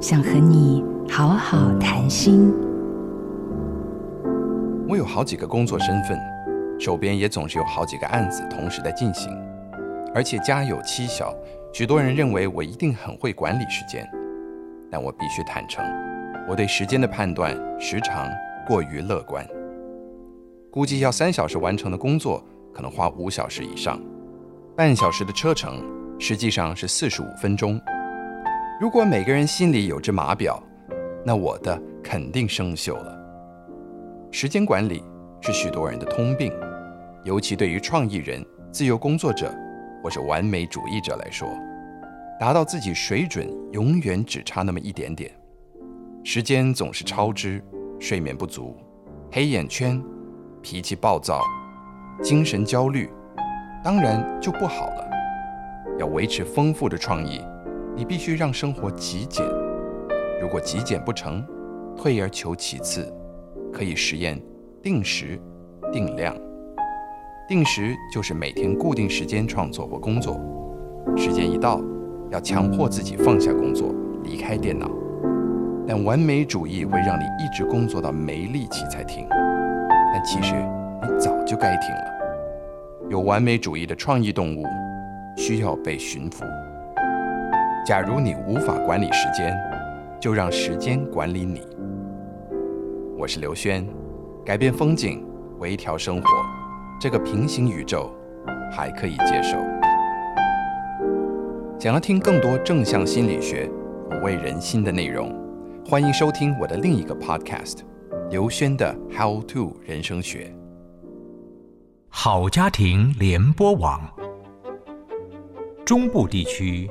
想和你好好谈心。我有好几个工作身份，手边也总是有好几个案子同时在进行，而且家有妻小，许多人认为我一定很会管理时间，但我必须坦诚，我对时间的判断时常过于乐观。估计要三小时完成的工作，可能花五小时以上；半小时的车程，实际上是四十五分钟。如果每个人心里有只码表，那我的肯定生锈了。时间管理是许多人的通病，尤其对于创意人、自由工作者或是完美主义者来说，达到自己水准永远只差那么一点点。时间总是超支，睡眠不足，黑眼圈，脾气暴躁，精神焦虑，当然就不好了。要维持丰富的创意，你必须让生活极简。如果极简不成，退而求其次。可以实验定时、定量。定时就是每天固定时间创作或工作，时间一到，要强迫自己放下工作，离开电脑。但完美主义会让你一直工作到没力气才停，但其实你早就该停了。有完美主义的创意动物需要被驯服。假如你无法管理时间，就让时间管理你。我是刘轩，改变风景，微调生活，这个平行宇宙还可以接受。想要听更多正向心理学、抚慰人心的内容，欢迎收听我的另一个 Podcast《刘轩的 How to 人生学》。好家庭联播网，中部地区